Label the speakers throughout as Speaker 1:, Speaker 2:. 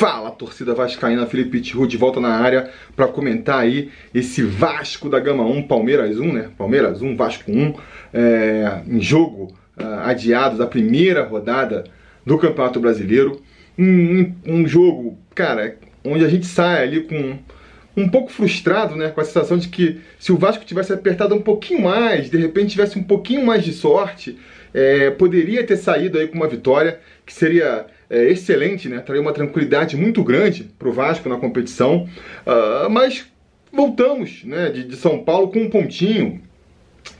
Speaker 1: Fala, torcida vascaína, Felipe Tiru de volta na área para comentar aí esse Vasco da Gama 1, Palmeiras 1, né? Palmeiras 1, Vasco 1, é, em jogo uh, adiado da primeira rodada do Campeonato Brasileiro. Um, um, jogo, cara, onde a gente sai ali com um pouco frustrado, né? Com a sensação de que se o Vasco tivesse apertado um pouquinho mais, de repente tivesse um pouquinho mais de sorte, é, poderia ter saído aí com uma vitória que seria é, excelente, né? Traria uma tranquilidade muito grande para o Vasco na competição. Uh, mas voltamos né, de, de, São Paulo com um pontinho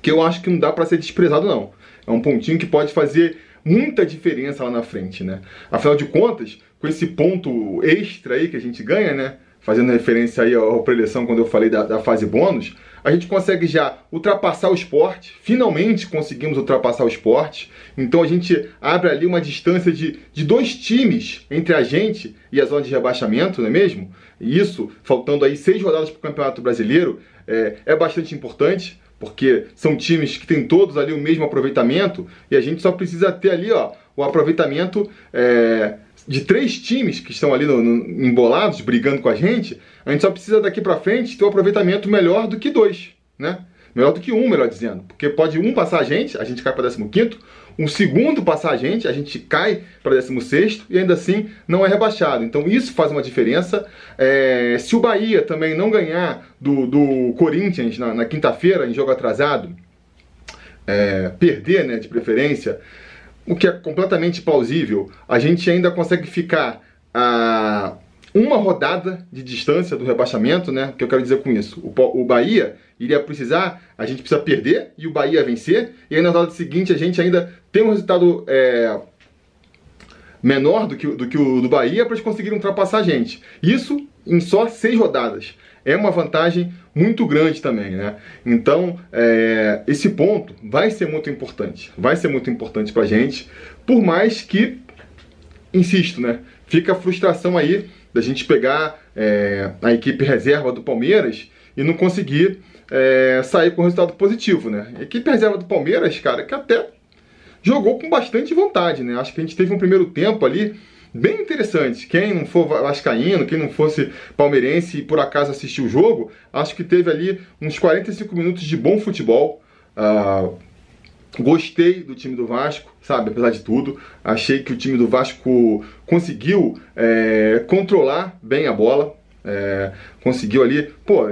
Speaker 1: que eu acho que não dá para ser desprezado, não. É um pontinho que pode fazer muita diferença lá na frente, né? Afinal de contas, com esse ponto extra aí que a gente ganha, né? Fazendo referência aí à preleção quando eu falei da, da fase bônus, a gente consegue já ultrapassar o esporte, finalmente conseguimos ultrapassar o esporte, então a gente abre ali uma distância de, de dois times entre a gente e a zona de rebaixamento, não é mesmo? E isso, faltando aí seis rodadas para o Campeonato Brasileiro, é, é bastante importante, porque são times que têm todos ali o mesmo aproveitamento e a gente só precisa ter ali ó, o aproveitamento é, de três times que estão ali no, no, embolados, brigando com a gente, a gente só precisa daqui para frente ter um aproveitamento melhor do que dois, né? Melhor do que um, melhor dizendo. Porque pode um passar a gente, a gente cai para 15, um segundo passar a gente, a gente cai para 16 e ainda assim não é rebaixado. Então isso faz uma diferença. É, se o Bahia também não ganhar do, do Corinthians na, na quinta-feira, em jogo atrasado, é, perder, né, de preferência, o que é completamente plausível, a gente ainda consegue ficar a uma rodada de distância do rebaixamento, né? O que eu quero dizer com isso? O, o Bahia iria precisar, a gente precisa perder e o Bahia vencer, e aí na rodada seguinte a gente ainda tem um resultado é, menor do que, do que o do Bahia para eles conseguirem ultrapassar a gente. Isso em só seis rodadas. É uma vantagem muito grande também, né? Então, é, esse ponto vai ser muito importante. Vai ser muito importante pra gente, por mais que, insisto, né? Fica a frustração aí da gente pegar é, a equipe reserva do Palmeiras e não conseguir é, sair com resultado positivo, né? Equipe reserva do Palmeiras, cara, que até jogou com bastante vontade, né? Acho que a gente teve um primeiro tempo ali bem interessante. Quem não for vascaíno, quem não fosse palmeirense e por acaso assistiu o jogo, acho que teve ali uns 45 minutos de bom futebol. Uh, gostei do time do Vasco, sabe? Apesar de tudo, achei que o time do Vasco conseguiu é, controlar bem a bola, é, conseguiu ali, pô.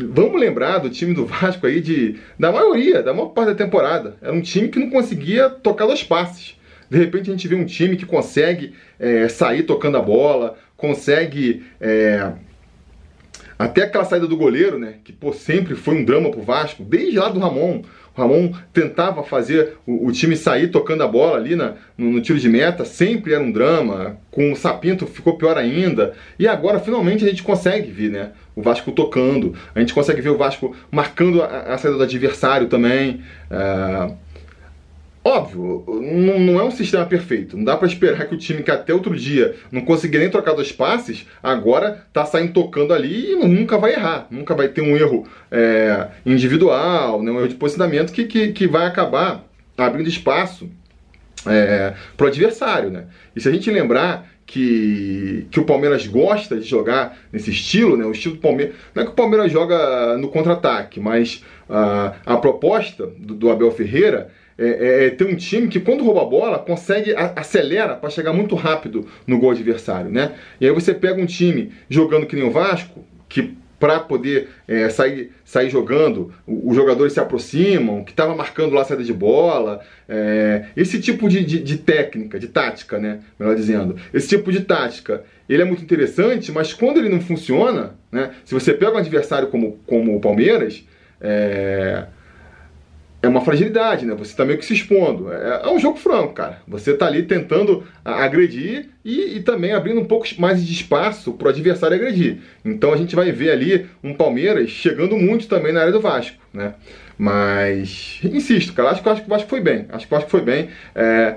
Speaker 1: Vamos lembrar do time do Vasco aí de da maioria, da maior parte da temporada. Era um time que não conseguia tocar dois passes. De repente a gente vê um time que consegue é, sair tocando a bola, consegue. É, até aquela saída do goleiro, né? Que pô, sempre foi um drama pro Vasco, desde lá do Ramon. O Ramon tentava fazer o, o time sair tocando a bola ali na, no, no, tiro de meta, sempre era um drama. Com o Sapinto ficou pior ainda. E agora finalmente a gente consegue ver, né? O Vasco tocando, a gente consegue ver o Vasco marcando a, a saída do adversário também. É, Óbvio, não, não, é um sistema perfeito. Não dá para esperar que o time que até outro dia não conseguia nem trocar dois passes, agora tá saindo tocando ali e nunca vai errar. Nunca vai ter um erro é, individual, né, um erro de posicionamento que, que, que vai acabar abrindo espaço é, para o adversário. Né? E se a gente lembrar que, que o Palmeiras gosta de jogar nesse estilo, né? O estilo do Palmeiras. Não é que o Palmeiras joga no contra-ataque, mas uh, a proposta do, do Abel Ferreira é, é, é, ter um time que quando rouba a bola consegue acelera para chegar muito rápido no gol adversário, né? E aí você pega um time jogando que nem o Vasco, que para poder é, sair, sair jogando, os jogadores se aproximam, que estava marcando lá a saída de bola, é, esse tipo de, de, de, técnica, de tática, né? Melhor dizendo, esse tipo de tática, ele é muito interessante, mas quando ele não funciona, né? Se você pega um adversário como, como o Palmeiras, é, é uma fragilidade, né? Você tá meio que se expondo. É, é um jogo franco, cara. Você tá ali tentando agredir e, e também abrindo um pouco mais de espaço para o adversário agredir. Então a gente vai ver ali um Palmeiras chegando muito também na área do Vasco, né? Mas, insisto, cara, acho que, acho que o Vasco foi bem. Acho que o Vasco foi bem. É,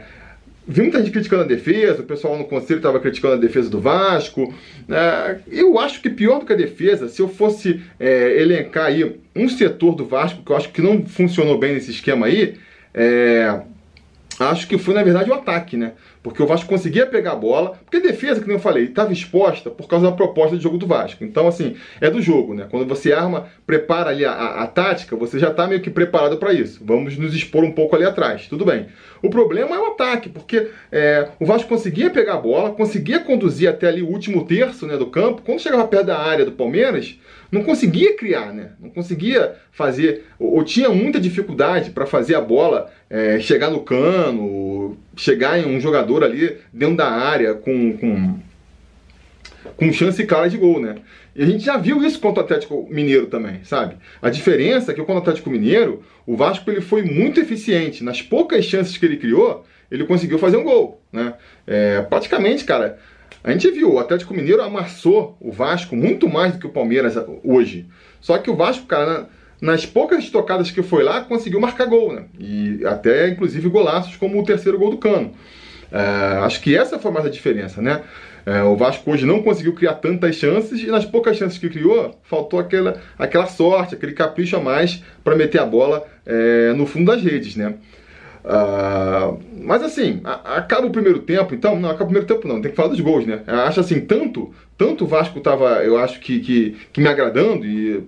Speaker 1: vi muita gente criticando a defesa, o pessoal no conselho estava criticando a defesa do Vasco. É, eu acho que pior do que a defesa, se eu fosse é, elencar aí um setor do Vasco que eu acho que não funcionou bem nesse esquema aí, é, acho que foi na verdade o ataque, né? Porque o Vasco conseguia pegar a bola, porque a defesa, que nem eu falei, estava exposta por causa da proposta de jogo do Vasco. Então, assim, é do jogo, né? Quando você arma, prepara ali a, a, a tática, você já está meio que preparado para isso. Vamos nos expor um pouco ali atrás, tudo bem. O problema é o ataque, porque é, o Vasco conseguia pegar a bola, conseguia conduzir até ali o último terço né, do campo. Quando chegava perto da área do Palmeiras, não conseguia criar, né? Não conseguia fazer, ou, ou tinha muita dificuldade para fazer a bola é, chegar no cano, chegar em um jogador ali dentro da área com, com, com chance clara de gol, né? E a gente já viu isso contra o Atlético Mineiro também, sabe? A diferença é que contra o Atlético Mineiro, o Vasco ele foi muito eficiente. Nas poucas chances que ele criou, ele conseguiu fazer um gol, né? É, praticamente, cara, a gente viu, o Atlético Mineiro amassou o Vasco muito mais do que o Palmeiras hoje. Só que o Vasco, cara, nas poucas tocadas que foi lá, conseguiu marcar gol, né? E até, inclusive, golaços como o terceiro gol do Cano. É, acho que essa foi mais a diferença, né? É, o Vasco hoje não conseguiu criar tantas chances e nas poucas chances que criou, faltou aquela, aquela sorte, aquele capricho a mais para meter a bola é, no fundo das redes, né? Uh, mas assim, a, acaba o primeiro tempo, então, não, acaba o primeiro tempo não, tem que falar dos gols, né? Acho assim, tanto, tanto o Vasco tava, eu acho que, que, que me agradando e,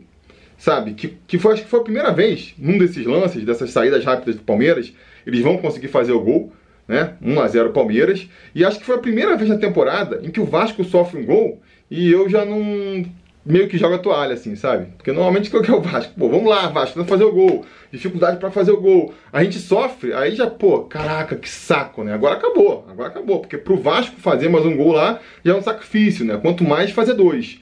Speaker 1: sabe, que, que foi, acho que foi a primeira vez, num desses lances, dessas saídas rápidas do Palmeiras, eles vão conseguir fazer o gol, né? 1 a 0 Palmeiras, e acho que foi a primeira vez na temporada em que o Vasco sofre um gol e eu já não meio que joga a toalha, assim, sabe? Porque normalmente o que é o Vasco? Pô, vamos lá, Vasco, vamos fazer o gol. Dificuldade para fazer o gol. A gente sofre, aí já, pô, caraca, que saco, né? Agora acabou, agora acabou. Porque pro Vasco fazer mais um gol lá já é um sacrifício, né? Quanto mais fazer dois.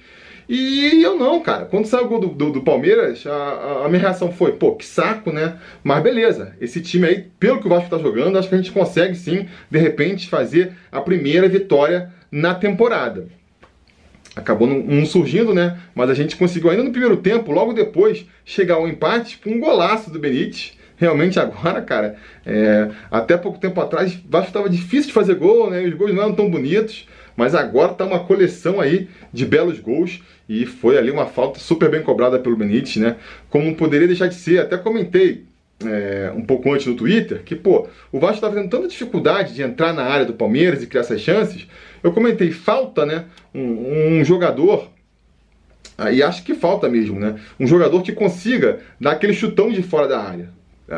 Speaker 1: E eu não, cara. Quando saiu o gol do, do, do Palmeiras, a, a, minha reação foi, pô, que saco, né? Mas beleza, esse time aí, pelo que o Vasco tá jogando, acho que a gente consegue sim, de repente, fazer a primeira vitória na temporada acabou não, surgindo, né? Mas a gente conseguiu ainda no primeiro tempo, logo depois, chegar ao empate com um golaço do Benítez. Realmente agora, cara, é, até pouco tempo atrás, Vasco estava difícil de fazer gol, né? Os gols não eram tão bonitos, mas agora tá uma coleção aí de belos gols e foi ali uma falta super bem cobrada pelo Benítez, né? Como não poderia deixar de ser, até comentei é, um pouco antes no Twitter, que, pô, o Vasco estava tendo tanta dificuldade de entrar na área do Palmeiras e criar essas chances. Eu comentei, falta, né, um, um jogador, ah, e acho que falta mesmo, né, um jogador que consiga dar aquele chutão de fora da área.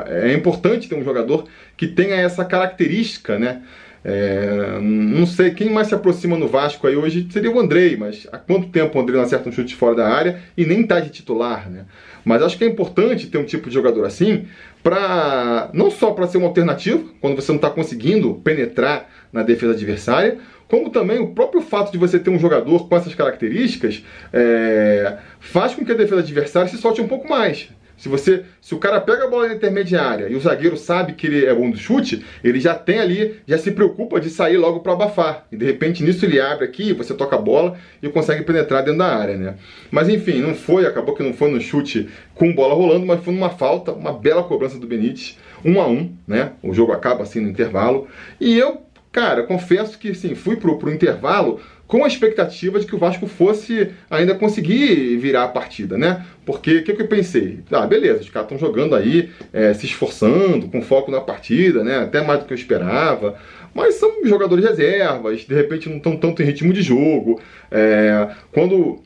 Speaker 1: É importante ter um jogador que tenha essa característica, né, é, não sei quem mais se aproxima no Vasco aí hoje seria o Andrei, mas há quanto tempo o Andrei não acerta um chute fora da área e nem tá de titular, né? Mas acho que é importante ter um tipo de jogador assim, para não só para ser uma alternativa quando você não está conseguindo penetrar na defesa adversária, como também o próprio fato de você ter um jogador com essas características é, faz com que a defesa adversária se solte um pouco mais. Se você, se o cara pega a bola na intermediária e o zagueiro sabe que ele é bom do chute, ele já tem ali, já se preocupa de sair logo para abafar. E de repente nisso ele abre aqui, você toca a bola e consegue penetrar dentro da área, né? Mas enfim, não foi, acabou que não foi no chute com bola rolando, mas foi numa falta, uma bela cobrança do Benítez, um a um, né? O jogo acaba assim no intervalo. E eu, cara, confesso que sim, fui pro, pro intervalo com a expectativa de que o Vasco fosse ainda conseguir virar a partida, né? Porque o que, que, eu pensei? Ah, beleza, os caras estão jogando aí, é, se esforçando, com foco na partida, né? Até mais do que eu esperava. Mas são jogadores reservas, de repente não estão tanto em ritmo de jogo. É, quando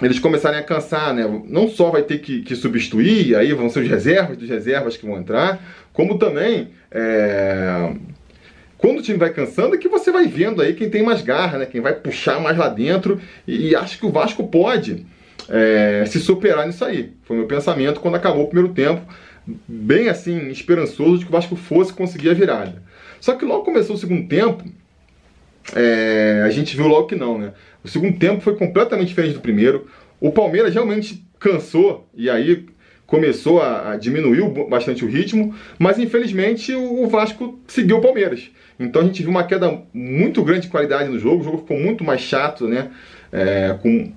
Speaker 1: eles começarem a cansar, né? Não só vai ter que, que, substituir, aí vão ser os reservas dos reservas que vão entrar, como também é, quando o time vai cansando é que você vai vendo aí quem tem mais garra, né? Quem vai puxar mais lá dentro. E, e acho que o Vasco pode é, se superar nisso aí. Foi meu pensamento quando acabou o primeiro tempo. Bem assim, esperançoso de que o Vasco fosse conseguir a virada. Só que logo começou o segundo tempo, é, a gente viu logo que não, né? O segundo tempo foi completamente diferente do primeiro. O Palmeiras realmente cansou e aí começou a, a diminuir bastante o ritmo, mas infelizmente o, o Vasco seguiu o Palmeiras. Então a gente viu uma queda muito grande de qualidade no jogo, o jogo ficou muito mais chato, né? É, com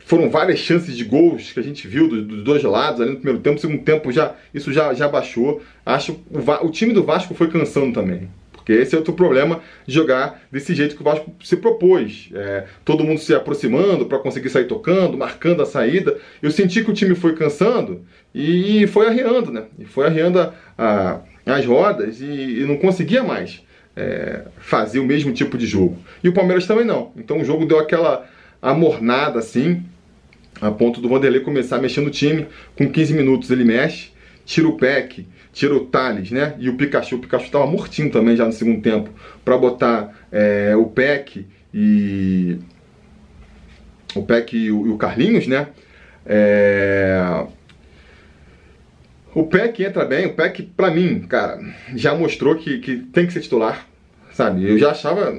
Speaker 1: foram várias chances de gols que a gente viu dos, dos, dois lados ali no primeiro tempo, no segundo tempo já isso já, já baixou. Acho o, o time do Vasco foi cansando também. Porque esse é outro problema de jogar desse jeito que o Vasco se propôs. É, todo mundo se aproximando para conseguir sair tocando, marcando a saída. Eu senti que o time foi cansando e foi arreando, né? E foi arreando a, a, as rodas e, e, não conseguia mais é, fazer o mesmo tipo de jogo. E o Palmeiras também não. Então o jogo deu aquela amornada assim, a ponto do Vanderlei começar mexer no time. Com 15 minutos ele mexe, tira o Peck, tira o Thales, né? E o Pikachu. O Pikachu estava mortinho também já no segundo tempo, para botar é, o Peck e. O Peck e o, e o Carlinhos, né? É... O Peck entra bem, o Peck, pra mim, cara, já mostrou que, que tem que ser titular, sabe? Eu já achava,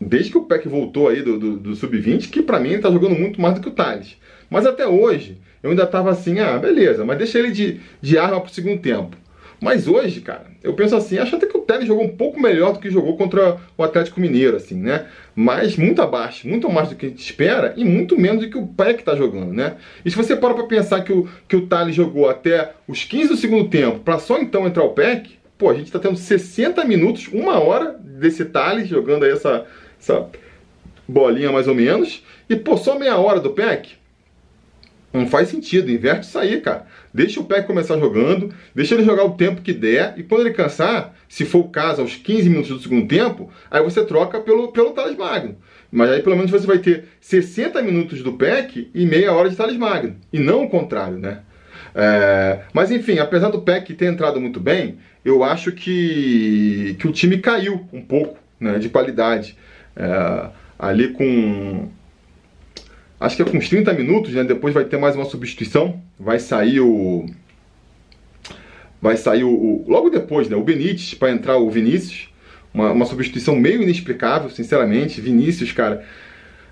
Speaker 1: desde que o Peck voltou aí do, do, do Sub-20, que pra mim ele tá jogando muito mais do que o Thales. Mas até hoje, eu ainda tava assim, ah, beleza, mas deixa ele de, de arma pro segundo tempo. Mas hoje, cara, eu penso assim, acho até que o Telles jogou um pouco melhor do que jogou contra o Atlético Mineiro, assim, né? Mas muito abaixo, muito mais do que a gente espera e muito menos do que o Peck tá jogando, né? E se você para pra pensar que o, que o Thales jogou até os 15 do segundo tempo, para só então entrar o Peck, pô, a gente tá tendo 60 minutos, uma hora desse Thales jogando aí essa, essa bolinha mais ou menos, e pô, só meia hora do Peck. Não faz sentido, inverte isso aí, cara. Deixa o Peck começar jogando, deixa ele jogar o tempo que der, e quando ele cansar, se for o caso, aos 15 minutos do segundo tempo, aí você troca pelo, pelo Thales Magno. Mas aí pelo menos você vai ter 60 minutos do Peck e meia hora de Thales Magno. E não o contrário, né? É, mas enfim, apesar do Peck ter entrado muito bem, eu acho que, que o time caiu um pouco né, de qualidade. É, ali com acho que é com uns 30 minutos, né? Depois vai ter mais uma substituição. Vai sair o. Vai sair o. logo depois, né? O Benítez para entrar o Vinícius. Uma, uma substituição meio inexplicável, sinceramente. Vinícius, cara.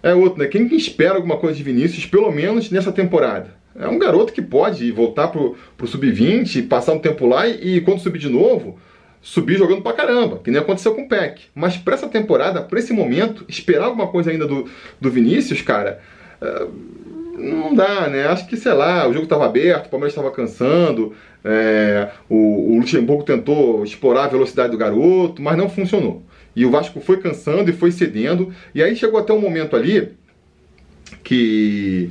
Speaker 1: É outro, né? Quem espera alguma coisa de Vinícius, pelo menos nessa temporada? É um garoto que pode voltar pro, pro sub-20, passar um tempo lá e, e quando subir de novo, subir jogando pra caramba, que nem aconteceu com o Peck. Mas pra essa temporada, pra esse momento, esperar alguma coisa ainda do, do Vinícius, cara, não dá, né? Acho que, sei lá, o jogo estava aberto, o Palmeiras estava cansando, é, o, o Luxemburgo tentou explorar a velocidade do garoto, mas não funcionou. E o Vasco foi cansando e foi cedendo, e aí chegou até um momento ali que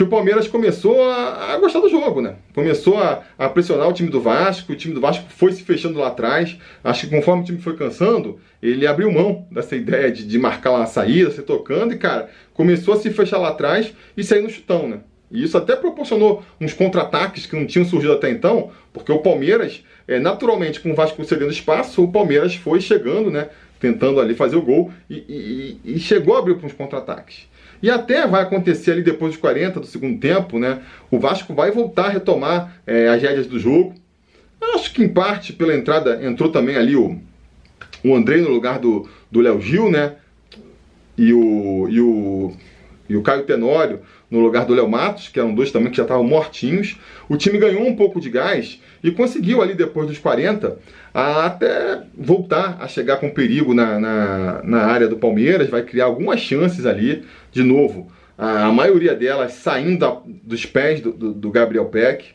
Speaker 1: que o Palmeiras começou a, a, gostar do jogo, né? Começou a, a, pressionar o time do Vasco, o time do Vasco foi se fechando lá atrás. Acho que conforme o time foi cansando, ele abriu mão dessa ideia de, de marcar uma saída, se tocando, e cara, começou a se fechar lá atrás e sair no chutão, né? E isso até proporcionou uns contra-ataques que não tinham surgido até então, porque o Palmeiras, é, naturalmente, com o Vasco cedendo espaço, o Palmeiras foi chegando, né? Tentando ali fazer o gol e, e, e chegou a abrir para uns contra-ataques. E até vai acontecer ali depois dos 40 do segundo tempo, né? O Vasco vai voltar a retomar é, as rédeas do jogo. Acho que em parte pela entrada entrou também ali o, o André no lugar do Léo Gil, né? E o, e o, e o Caio Tenório no lugar do Léo Matos, que eram dois também que já estavam mortinhos. O time ganhou um pouco de gás e conseguiu ali depois dos 40 a até voltar a chegar com perigo na, na, na área do Palmeiras, vai criar algumas chances ali, de novo, a, a maioria delas saindo dos pés do, do, do, Gabriel Peck.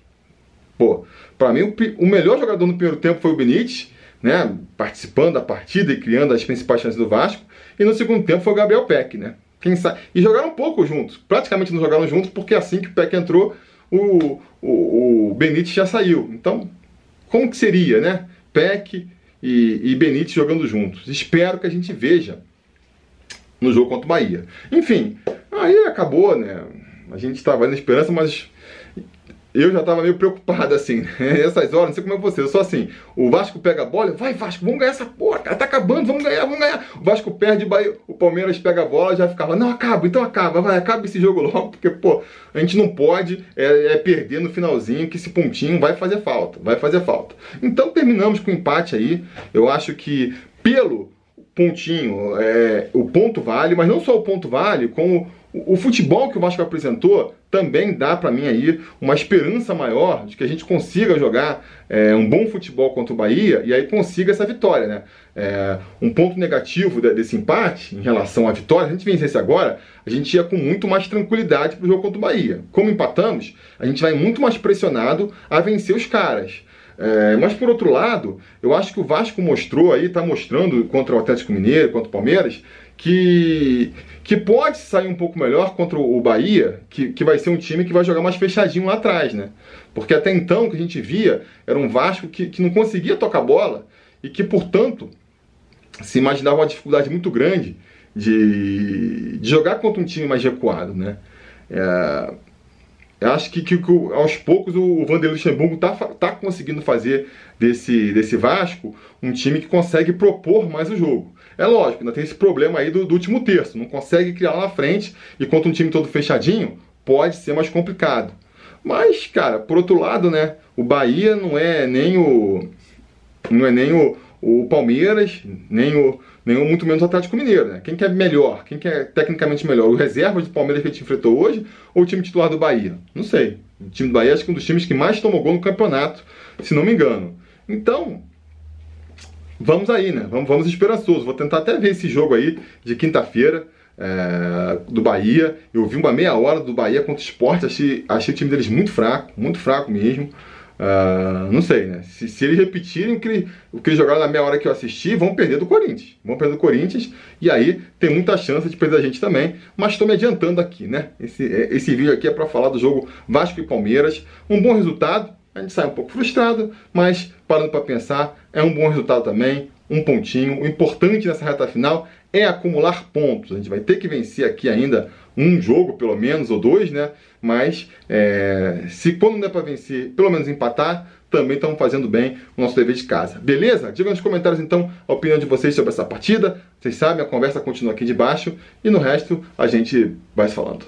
Speaker 1: Pô, para mim o, o, melhor jogador no primeiro tempo foi o Benítez, né, participando da partida e criando as principais chances do Vasco, e no segundo tempo foi o Gabriel Peck, né. Quem sabe? E jogaram pouco juntos. Praticamente não jogaram juntos, porque assim que o Peck entrou, o, o, o Benítez já saiu. Então, como que seria, né? Peck e, e Benítez jogando juntos. Espero que a gente veja no jogo contra o Bahia. Enfim, aí acabou, né? A gente estava na esperança, mas eu já tava meio preocupado, assim, nessas horas, não sei como é você, eu sou assim, o Vasco pega a bola, vai Vasco, vamos ganhar essa porra, cara, tá acabando, vamos ganhar, vamos ganhar. O Vasco perde, o Palmeiras pega a bola, já ficava, não, acaba, então acaba, vai, acaba esse jogo logo, porque, pô, a gente não pode é, é perder no finalzinho, que esse pontinho vai fazer falta, vai fazer falta. Então terminamos com empate aí, eu acho que pelo pontinho, é, o ponto vale, mas não só o ponto vale, como o futebol que o Vasco apresentou também dá para mim aí uma esperança maior de que a gente consiga jogar é, um bom futebol contra o Bahia e aí consiga essa vitória, né? É, um ponto negativo desse empate em relação à vitória, a gente vencesse agora, a gente ia com muito mais tranquilidade para o jogo contra o Bahia. Como empatamos, a gente vai muito mais pressionado a vencer os caras. É, mas por outro lado, eu acho que o Vasco mostrou aí, está mostrando contra o Atlético Mineiro, contra o Palmeiras, que, que pode sair um pouco melhor contra o Bahia, que, que vai ser um time que vai jogar mais fechadinho lá atrás, né? Porque até então o que a gente via era um Vasco que, que não conseguia tocar bola e que, portanto, se imaginava uma dificuldade muito grande de, de jogar contra um time mais recuado, né? É, eu acho que, que, que, aos poucos o Vanderlei Luxemburgo está tá conseguindo fazer desse, desse Vasco um time que consegue propor mais o jogo. É lógico, ainda tem esse problema aí do, do último terço, não consegue criar lá na frente e contra um time todo fechadinho pode ser mais complicado. Mas, cara, por outro lado, né, o Bahia não é nem o não é nem o, o Palmeiras, nem o, o muito menos o Atlético Mineiro, né? Quem que é melhor? Quem que é tecnicamente melhor? O reserva do Palmeiras que a gente enfrentou hoje ou o time titular do Bahia? Não sei. O time do Bahia acho que é um dos times que mais tomou gol no campeonato, se não me engano. Então, vamos aí, né? Vamos, vamos esperançosos. Vou tentar até ver esse jogo aí de quinta-feira. É, do Bahia, eu vi uma meia hora do Bahia contra o esporte, achei, achei o time deles muito fraco, muito fraco mesmo. Uh, não sei, né? Se, se, eles repetirem que, o que eles jogaram na meia hora que eu assisti, vão perder do Corinthians. Vão perder do Corinthians e aí tem muita chance de perder a gente também. Mas estou me adiantando aqui, né? Esse, é, esse vídeo aqui é para falar do jogo Vasco e Palmeiras. Um bom resultado, a gente sai um pouco frustrado, mas parando para pensar, é um bom resultado também. Um pontinho. O importante nessa reta final é acumular pontos. A gente vai ter que vencer aqui ainda um jogo, pelo menos, ou dois, né? Mas é, se quando não der para vencer, pelo menos empatar, também estamos fazendo bem o nosso dever de casa. Beleza? Diga nos comentários então a opinião de vocês sobre essa partida. Vocês sabem, a conversa continua aqui de baixo e no resto a gente vai se falando.